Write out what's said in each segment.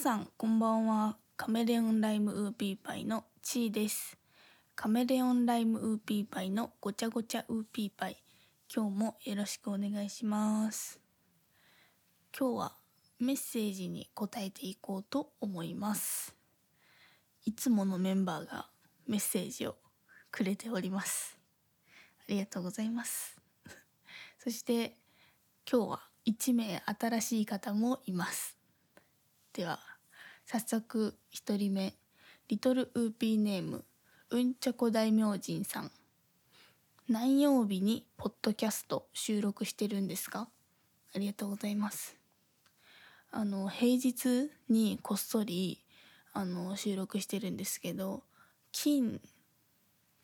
さんこんばんは。カメレオンライムウーピーパイのチーです。カメレオンライムウーピーパイのごちゃごちゃウーピーパイ。今日もよろしくお願いします。今日はメッセージに答えていこうと思います。いつものメンバーがメッセージをくれております。ありがとうございます。そして今日は1名新しい方もいます。では早速1人目。リトルウーピーネームうんちゃこ大明神さん。何曜日にポッドキャスト収録してるんですか？ありがとうございます。あの平日にこっそりあの収録してるんですけど金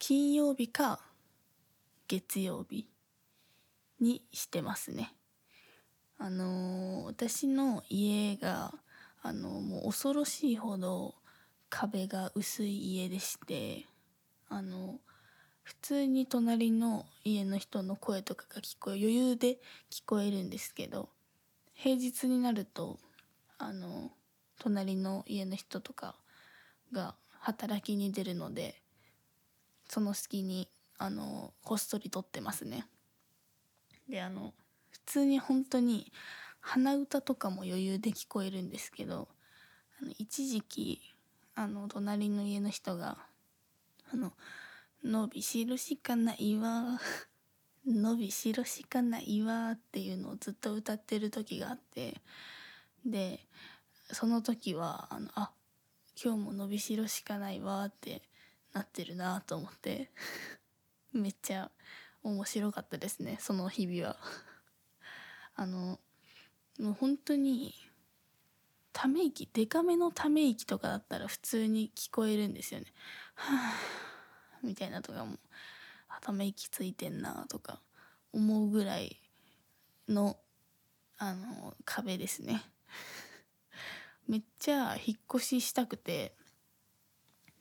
金曜日か月曜日にしてますね。あの私の家があのもう恐ろしいほど壁が薄い家でしてあの普通に隣の家の人の声とかが聞こえ余裕で聞こえるんですけど平日になるとあの隣の家の人とかが働きに出るのでその隙にあのこっそり撮ってますね。であの普通に本当に鼻歌とかも余裕で聞こえるんですけどあの一時期あの隣の家の人が「あの伸びしろしかないわ伸びしろしかないわ」っていうのをずっと歌ってる時があってでその時はあのあ今日も伸びしろしかないわってなってるなと思って めっちゃ面白かったですねその日々は。あのもう本当にため息デカめのため息とかだったら普通に聞こえるんですよね。はあみたいなとかもため息ついてんなとか思うぐらいのあの壁ですね。めっちゃ引っ越ししたくて、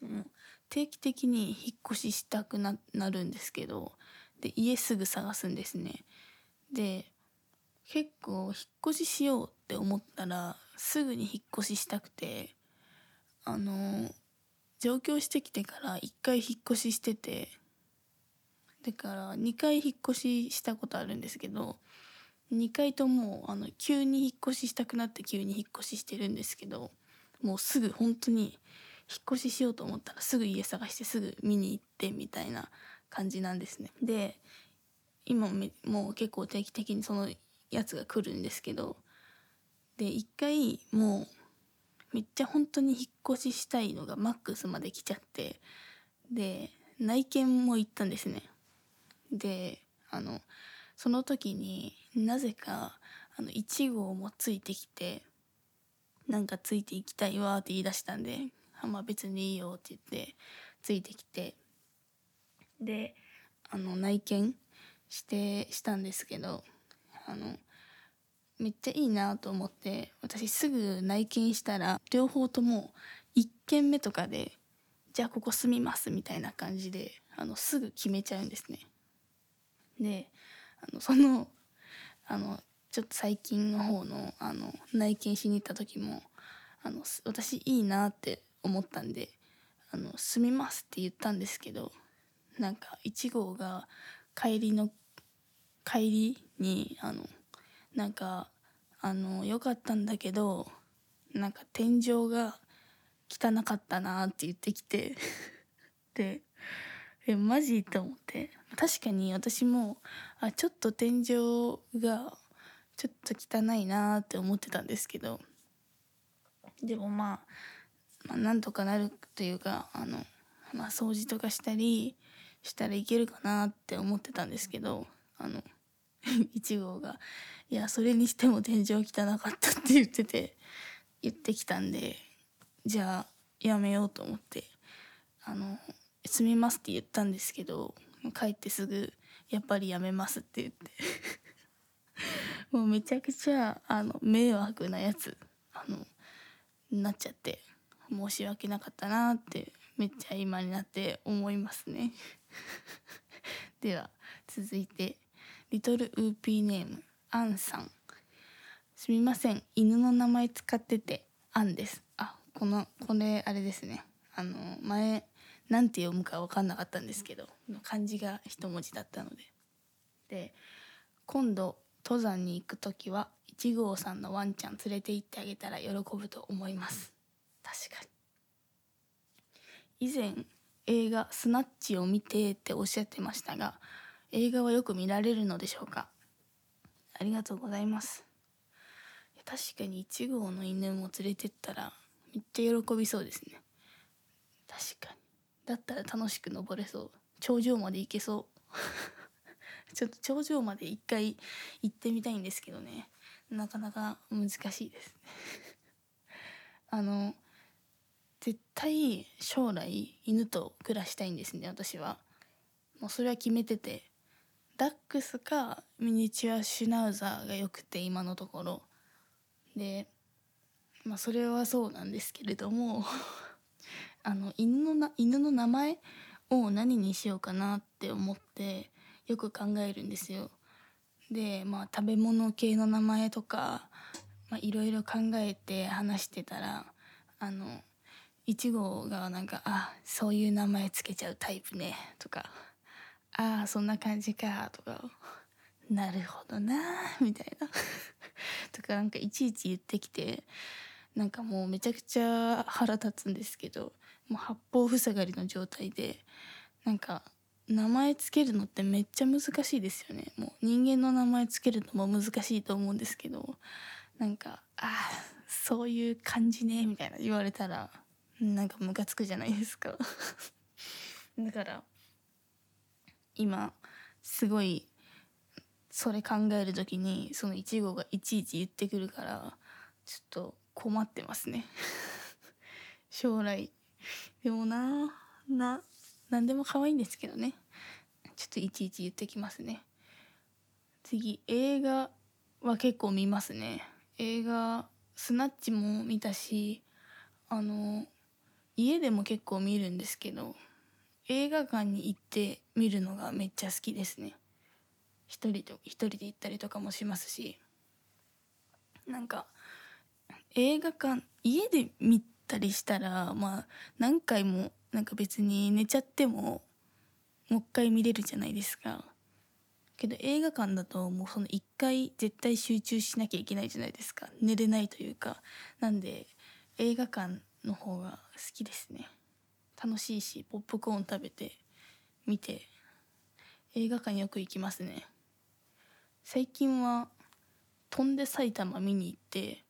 うん、定期的に引っ越ししたくなるんですけどで家すぐ探すんですね。で結構引っ越ししようって思ったらすぐに引っ越ししたくてあの上京してきてから1回引っ越ししててだから2回引っ越ししたことあるんですけど2回ともあの急に引っ越ししたくなって急に引っ越ししてるんですけどもうすぐ本当に引っ越ししようと思ったらすぐ家探してすぐ見に行ってみたいな感じなんですね。で今もう結構定期的にそのやつが来るんですけどで一回もうめっちゃ本当に引っ越ししたいのがマックスまで来ちゃってで内見も行ったんですね。であのその時になぜかあの1号もついてきてなんかついていきたいわって言い出したんでまあ別にいいよって言ってついてきてであの内見してしたんですけどあのめっちゃいいなと思って私すぐ内見したら両方とも1軒目とかでじゃあここ住みますみたいな感じであのすぐ決めちゃうんですね。であのそのあのちょっと最近の方のあの内見しに行った時もあの私いいなって思ったんであの住みますって言ったんですけどなんか1号が帰りの帰りにあのなんかあの良かったんだけどなんか天井が汚かったなって言ってきて でえマジ？と思って。確かに私もあちょっと天井がちょっと汚いなって思ってたんですけど。でもまあ、まあ、なんとかなるというかあの、まあ、掃除とかしたりしたらいけるかなって思ってたんですけどあの 1号が「いやそれにしても天井汚かった」って言ってて言ってきたんでじゃあやめようと思って「あの住みます」って言ったんですけど帰ってすぐ「やっぱりやめます」って言って。もうめちゃくちゃあの迷惑なやつあのなっちゃって申し訳なかったなってめっちゃ今になって思いますね。では続いてリトルウーピーネームアンさんすみません。犬の名前使ってて案です。あこのこれあれですね。あの前なんて読むか分かんなかったんですけど漢字が一文字だったので。で今度登山に行く時は1号さんのワンちゃん連れて行ってあげたら喜ぶと思います。確かに。以前映画「スナッチ」を見てっておっしゃってましたが映画はよく見られるのでしょうか？ありがとうございます。確かに1号の犬も連れてったらめっちゃ喜びそうですね。確かに。だったら楽しく登れそう。頂上まで行けそう。ちょっと頂上まで一回行ってみたいんですけどね。なかなか難しいです。あの絶対将来犬と暮らしたいんですね私は。もうそれは決めてて。ダックスかミニチュアシュナウザーがよくて今のところでまあそれはそうなんですけれども あの犬のな犬の名前を何にしようかなって思ってよく考えるんですよ。でまあ食べ物系の名前とかいろいろ考えて話してたらあの1号がなんか「あそういう名前つけちゃうタイプね」とか「ああそんな感じか」とか「なるほどな」みたいな。とかなんかいちいち言ってきてなんかもうめちゃくちゃ腹立つんですけどもう八方塞がりの状態でなんか名前つけるのってめっちゃ難しいですよね。もう人間の名前つけるのも難しいと思うんですけどなんか「ああそういう感じね」みたいな言われたらなんかムカつくじゃないですか。だから今すごいそれ考える時にその1号がいちいち言ってくるからちょっと困ってますね。将来。でもなな何でも可愛いんですけどね。ちょっといちいち言ってきますね。次映画は結構見ますね。映画スナッチも見たしあの家でも結構見るんですけど映画館に行って見るのがめっちゃ好きですね。一人と一人で行ったりとかもしますし。なんか映画館家で見たりしたらまあ何回もなんか別に寝ちゃってももう一回見れるじゃないですか。けど映画館だともうその一回絶対集中しなきゃいけないじゃないですか。寝れないというか。なんで映画館の方が好きですね。楽しいしポップコーン食べて見て映画館よく行きますね。最近は「飛んで埼玉」見に行って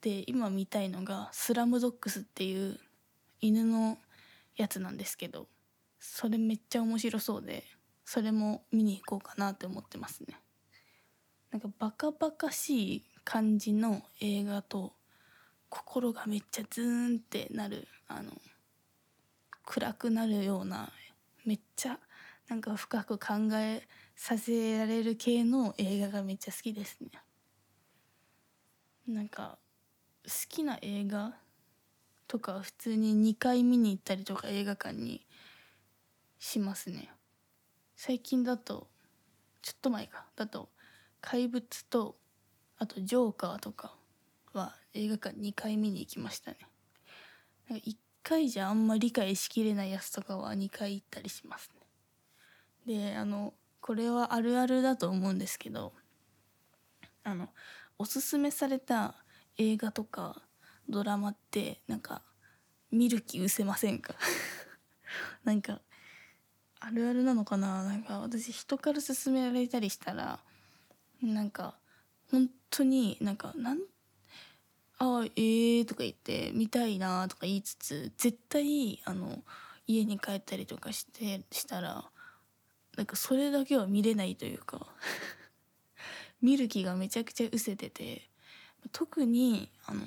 で今見たいのが「スラムドッグス」っていう犬のやつなんですけどそれめっちゃ面白そうでそれも見に行こうかなって思ってますね。なんかバカバカしい感じの映画と心がめっちゃズーンってなるあの暗くなるようなめっちゃなんか深く考えさせられる系の映画がめっちゃ好きですね。なんか好きな映画とか普通に2回見に行ったりとか映画館にしますね。最近だとちょっと前か。だと「怪物」とあと「ジョーカー」とかは映画館2回見に行きましたね。1回じゃあんま理解しきれないやつとかは2回行ったりしますね。であのこれはあるあるだと思うんですけどあのおすすめされた映画とかドラマってなんか見る気失せませんか？なんかあるあるなのかな？なんか私人から勧められたりしたらなんか本当になんかなんあえーとか言って見たいなとか言いつつ絶対あの家に帰ったりとかしてしたらなんかそれだけは見れないというか 見る気がめちゃくちゃ失せてて特にあの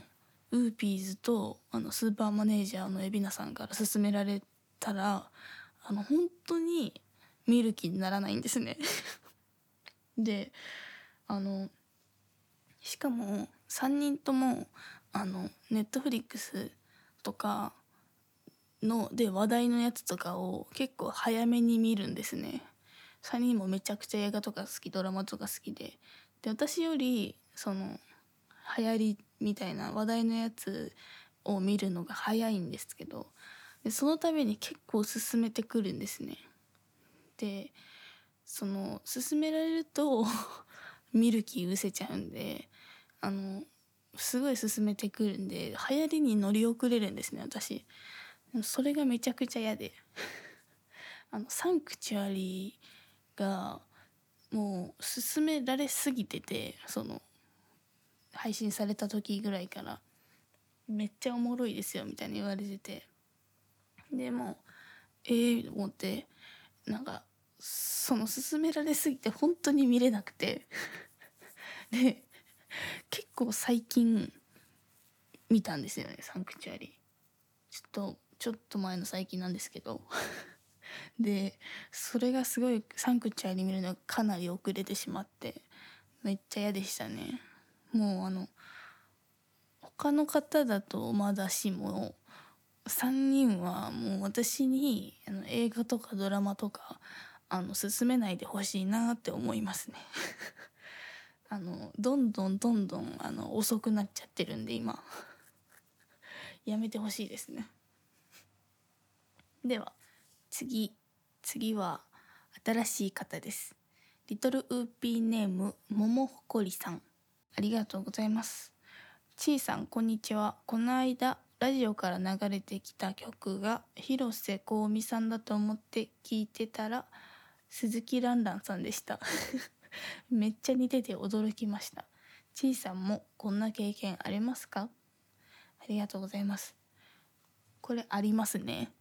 ウーピーズとあのスーパーマネージャーの海老名さんから勧められたらあの本当に見る気にならないんですね。であのしかも3人ともあのネットフリックスとかので話題のやつとかを結構早めに見るんですね3人もめちゃくちゃ映画とか好きドラマとか好きでで私よりその流行りみたいな話題のやつを見るのが早いんですけどでそのために結構進めてくるんですね。でその進められると 見る気失せちゃうんであのすごい進めてくるんで流行りに乗り遅れるんですね私。それがめちゃくちゃ嫌で。あのサンクチュアリーがもう進められすぎててその配信された時ぐらいからめっちゃおもろいですよみたいに言われてて。でもええー、と思ってなんかその勧められすぎて本当に見れなくて。で結構最近見たんですよねサンクチュアリ。ちょっとちょっと前の最近なんですけど。でそれがすごいサンクチュアリ見るのがかなり遅れてしまってめっちゃ嫌でしたね。もうあの他の方だとまだしも3人はもう私にあの映画とかドラマとかあの進めないでほしいなって思いますね。あのどんどんどんどんあの遅くなっちゃってるんで今。やめてほしいですね。では次。次は新しい方です。リトルウーピーネームももほこりさん。ありがとうございます。ちいさんこんにちは。この間ラジオから流れてきた曲が広瀬香美さんだと思って聞いてたら鈴木蘭々さんでした。めっちゃ似てて驚きました。ちいさんもこんな経験ありますか？ありがとうございます。これありますね。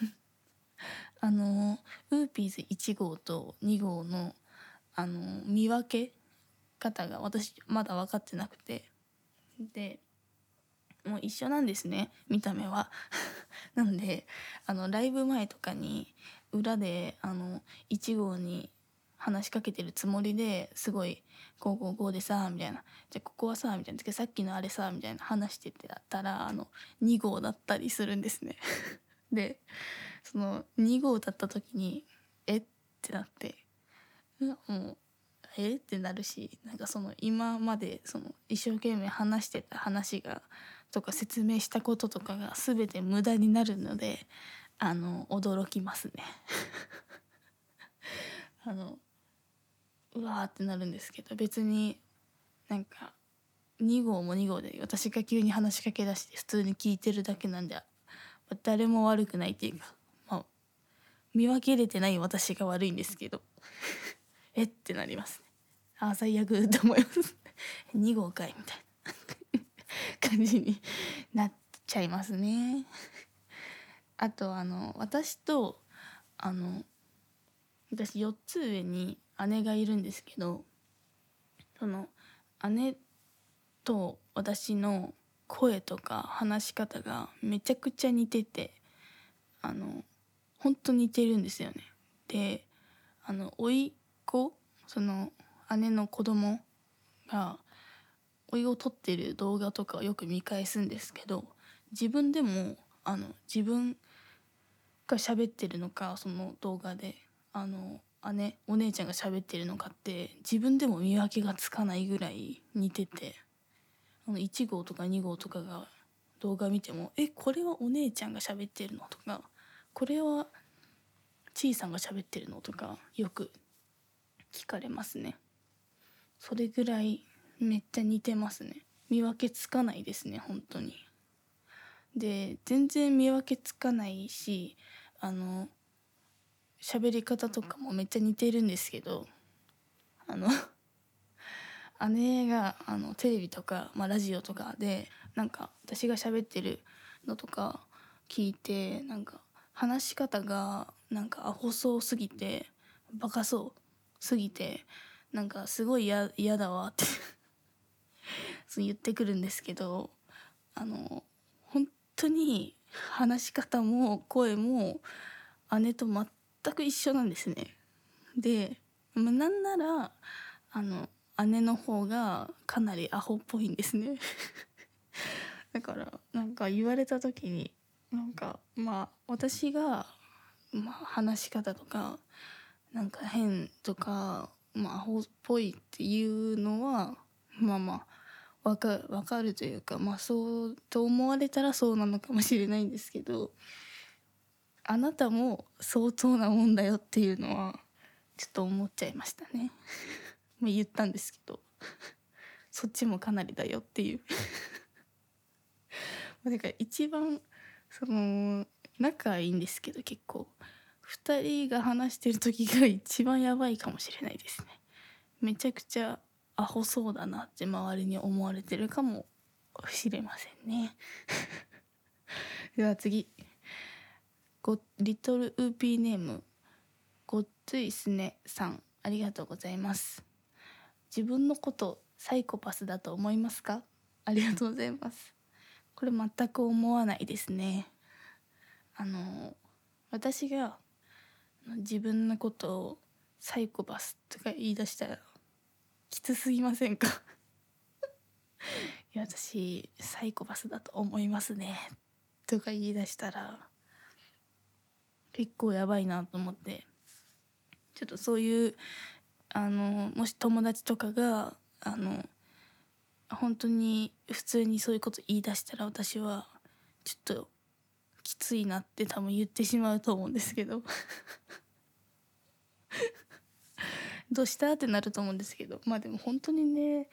あのウーピーズ1号と2号のあの見分け方が私まだ分かってなくて。でもう一緒なんですね。見た目は。なんであのライブ前とかに裏であの1号に話しかけてるつもりですごい「こうこうこうでさ」みたいな「じゃあここはさ」みたいな「さっきのあれさ」みたいな話してたらあの2号だったりするんですね。でその2号だった時に「え？っ?」てなって。もう「え？っ?」てなるしなんかその今までその一生懸命話してた話がとか説明したこととかが全て無駄になるのであの驚きますね。あのうわーってなるんですけど別になんか2号も2号で私が急に話しかけ出して普通に聞いてるだけなんで誰も悪くないっていうか、まあ、見分けれてない私が悪いんですけど えってなりますねああ最悪って思います 2号かいみたいな 感じになっちゃいますね。あとあの私とあの私4つ上に姉がいるんですけどその姉と私の声とか話し方がめちゃくちゃ似ててあのほんと似てるんですよね。であの甥っ子その姉の子供がお湯を撮ってる動画とかをよく見返すんですけど自分でもあの自分が喋ってるのかその動画であの姉お姉ちゃんが喋ってるのかって自分でも見分けがつかないぐらい似ててあの1号とか2号とかが動画見ても「えこれはお姉ちゃんが喋ってるの?」とか「これはちいさんが喋ってるの?」とかよく聞かれますね。それぐらいめっちゃ似てますね見分けつかないですね本当にで全然見分けつかないしあの喋り方とかもめっちゃ似てるんですけどあの 姉があのテレビとか、まあ、ラジオとかでなんか私が喋ってるのとか聞いてなんか話し方がなんかアホそうすぎてバカそうすぎてなんかすごい嫌だわって そう言ってくるんですけどあの本当に話し方も声も姉と全全く一緒なんですね。で、まあ、なんならあの姉の方がかなりアホっぽいんですね。だからなんか言われた時になんかまあ私が、まあ、話し方とかなんか変とか、まあ、アホっぽいっていうのはまあまあわかわかるというかまあそうと思われたらそうなのかもしれないんですけどあなたも相当なもんだよっていうのはちょっと思っちゃいましたね。まあ言ったんですけど。そっちもかなりだよっていう。だから一番その仲いいんですけど結構。2人が話してる時が一番やばいかもしれないですね。めちゃくちゃアホそうだなって周りに思われてるかもしれませんね。では次。ごリトルウーピーネーム。ごっついすねさんありがとうございます。自分のことサイコパスだと思いますか？ありがとうございます。これ全く思わないですね。あの私が自分のことをサイコパスとか言い出したらきつすぎませんか？いや私サイコパスだと思いますね。とか言い出したら結構やばいなと思って。ちょっとそういうあのもし友達とかがあの本当に普通にそういうこと言い出したら私はちょっときついなって多分言ってしまうと思うんですけど。どうした？ってなると思うんですけど。まあでも本当にね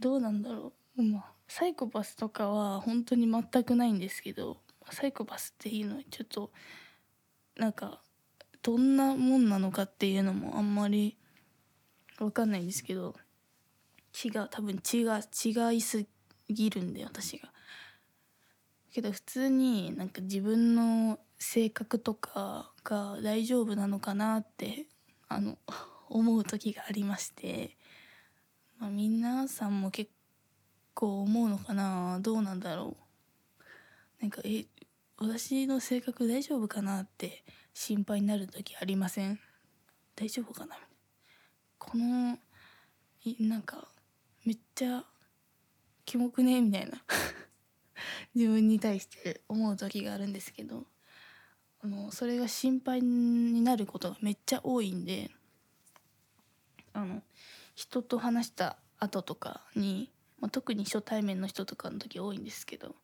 どうなんだろう。まあサイコパスとかは本当に全くないんですけど。サイコパスっていうのはちょっとなんかどんなもんなのかっていうのもあんまり分かんないんですけど違う多分違違いすぎるんで私が。けど普通になんか自分の性格とかが大丈夫なのかなってあの思う時がありまして、まあ、皆さんも結構思うのかな？どうなんだろう？なんかえ私の性格大丈夫かなって心配になる時ありません？大丈夫かなこのなんかめっちゃキモくねみたいな。自分に対して思う時があるんですけど。あのそれが心配になることがめっちゃ多いんで。あの人と話した後とかに、まあ、特に初対面の人とかの時多いんですけど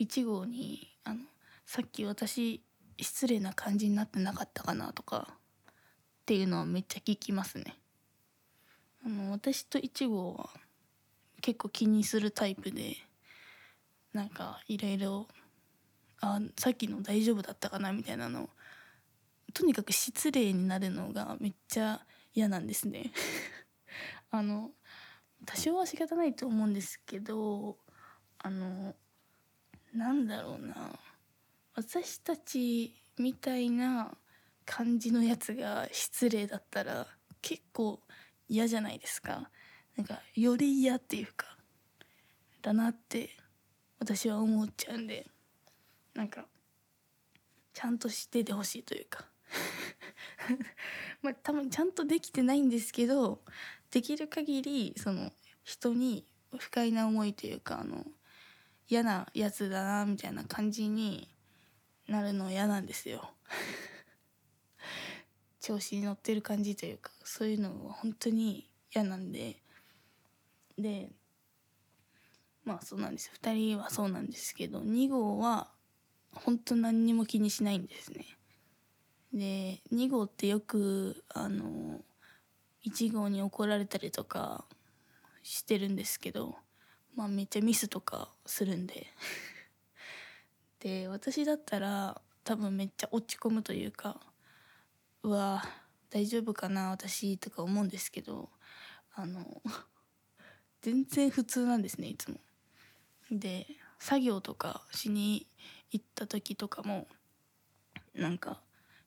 1号にあの「さっき私失礼な感じになってなかったかな」とかっていうのはめっちゃ聞きますね。あの私と1号は結構気にするタイプでなんかいろいろあさっきの大丈夫だったかなみたいなのとにかく失礼になるのがめっちゃ嫌なんですね あの多少は仕方ないと思うんですけどあのなんだろうな私たちみたいな感じのやつが失礼だったら結構嫌じゃないですか。なんかより嫌っていうかだなって私は思っちゃうんでなんかちゃんとしててほしいというか。まあ多分ちゃんとできてないんですけどできる限りその人に不快な思いというかあの嫌なやつだなみたいな感じになるの嫌なんですよ。調子に乗ってる感じというかそういうのは本当に嫌なんで。でまあそうなんです2人はそうなんですけど2号は本当何にも気にしないんですね。で2号ってよくあの1号に怒られたりとかしてるんですけどまあめっちゃミスとかするんで。で私だったら多分めっちゃ落ち込むというかうわ大丈夫かな私とか思うんですけどあの全然普通なんですねいつも。で作業とかしに行った時とかもなんか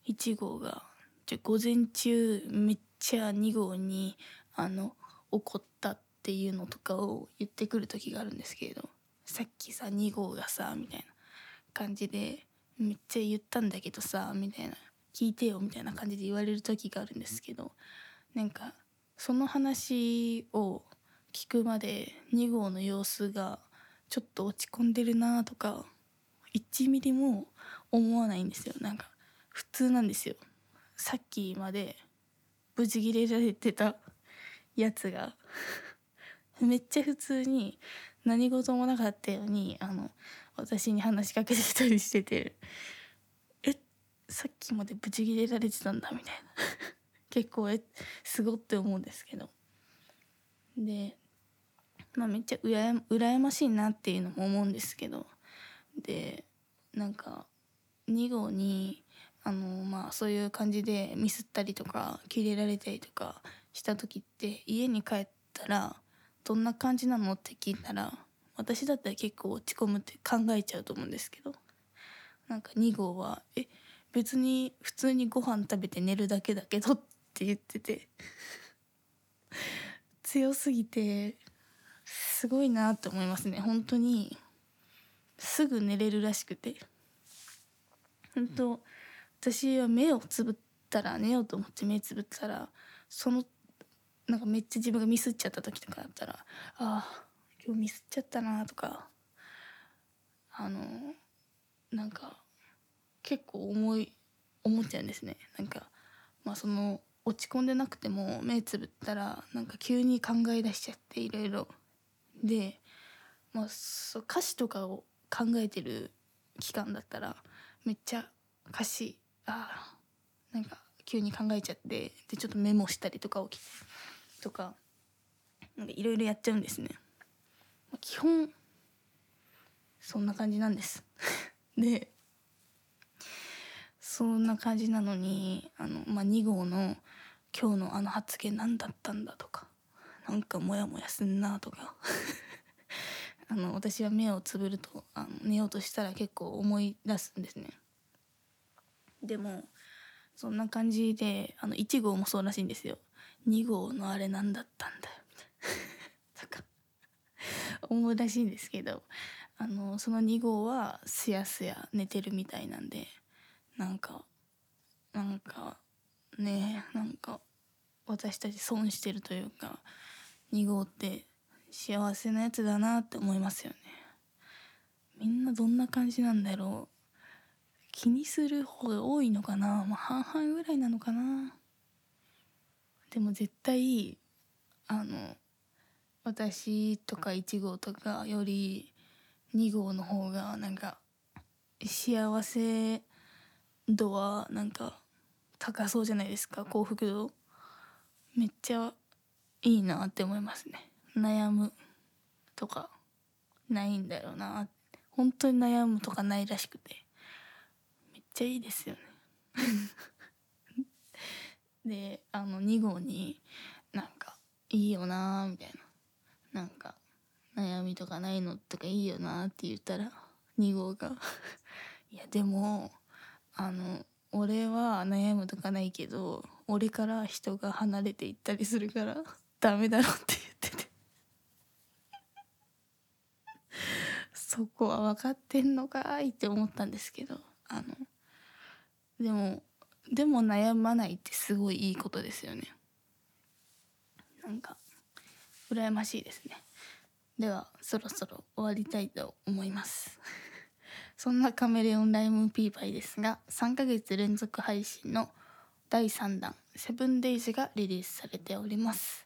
1号がじゃ午前中めっちゃ2号にあの怒ったっていうのとかを言ってくる時があるんですけれどさっきさ2号がさみたいな感じでめっちゃ言ったんだけどさみたいな。聞いてよみたいな感じで言われる時があるんですけどなんかその話を聞くまで2号の様子がちょっと落ち込んでるなとか1ミリも思わないんですよ。なんか普通なんですよ。さっきまでブチギレられてたやつが。めっちゃ普通に何事もなかったようにあの私に話しかけてたりしててえさっきまでブチギレられてたんだみたいな。結構えすごって思うんですけど。でまあめっちゃうらや羨ましいなっていうのも思うんですけど。でなんか2号にあのまあそういう感じでミスったりとかキレられたりとかした時って家に帰ったらどんな感じなのって聞いたら私だったら結構落ち込むって考えちゃうと思うんですけど。なんか2号は「え別に普通にご飯食べて寝るだけだけど」って言ってて。強すぎてすごいなって思いますね。本当にすぐ寝れるらしくて。本当私は目をつぶったら寝ようと思って目つぶったらそのなんかめっちゃ自分がミスっちゃった時とかだったらああ今日ミスっちゃったなとかあのなんか結構思い思っちゃうんですねなんかまあその落ち込んでなくても目つぶったらなんか急に考え出しちゃっていろいろで、まあ、そう歌詞とかを考えてる期間だったらめっちゃ歌詞あなんか急に考えちゃってでちょっとメモしたりとか起きてとかいろいろやっちゃうんですね。基本そんな感じなんです。でそんな感じなのにあの、まあ、2号の「今日のあの発言何だったんだ」とかなんかモヤモヤすんなとか。あの私は目をつぶるとあの寝ようとしたら結構思い出すんですね。でもそんな感じであの1号もそうらしいんですよ。2号のあれ何だったんだよ。みたいな思うらしいんですけどあのその2号はすやすや寝てるみたいなんでなんかなんかねなんか私たち損してるというか2号って幸せなやつだなって思いますよね。みんなどんな感じなんだろう。気にする方が多いのかな、まあ、半々ぐらいなのかな。でも絶対あの私とか1号とかより2号の方がなんか幸せ度はなんか高そうじゃないですか幸福度。めっちゃいいなって思いますね。悩むとかないんだろうな。本当に悩むとかないらしくて。めっちゃいいですよね。であの2号になんか「いいよな」みたいな。なんか「悩みとかないのとかいいよな」って言ったら2号が「いやでもあの俺は悩むとかないけど俺から人が離れていったりするからダメだろ」って言ってて。そこは分かってんのかいって思ったんですけどあのでもでも悩まないってすごいいいことですよね。なんか羨ましいですね。ではそろそろ終わりたいと思います。そんなカメレオンライムピーパイですが3ヶ月連続配信の第3弾「セブンデイズがリリースされております。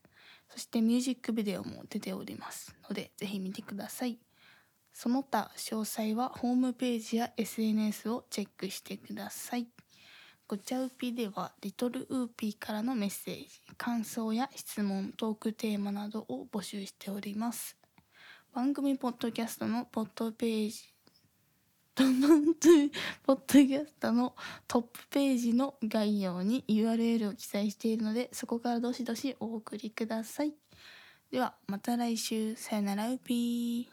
そしてミュージックビデオも出ております。のでぜひ見てください。その他詳細はホームページや SNS をチェックしてください。ごちゃうぴではリトルウーピーからのメッセージ感想や質問トークテーマなどを募集しております。番組ポッドキャストのポッドページポッドキャストのトップページの概要に URL を記載しているのでそこからどしどしお送りください。ではまた来週。さよならウーピー。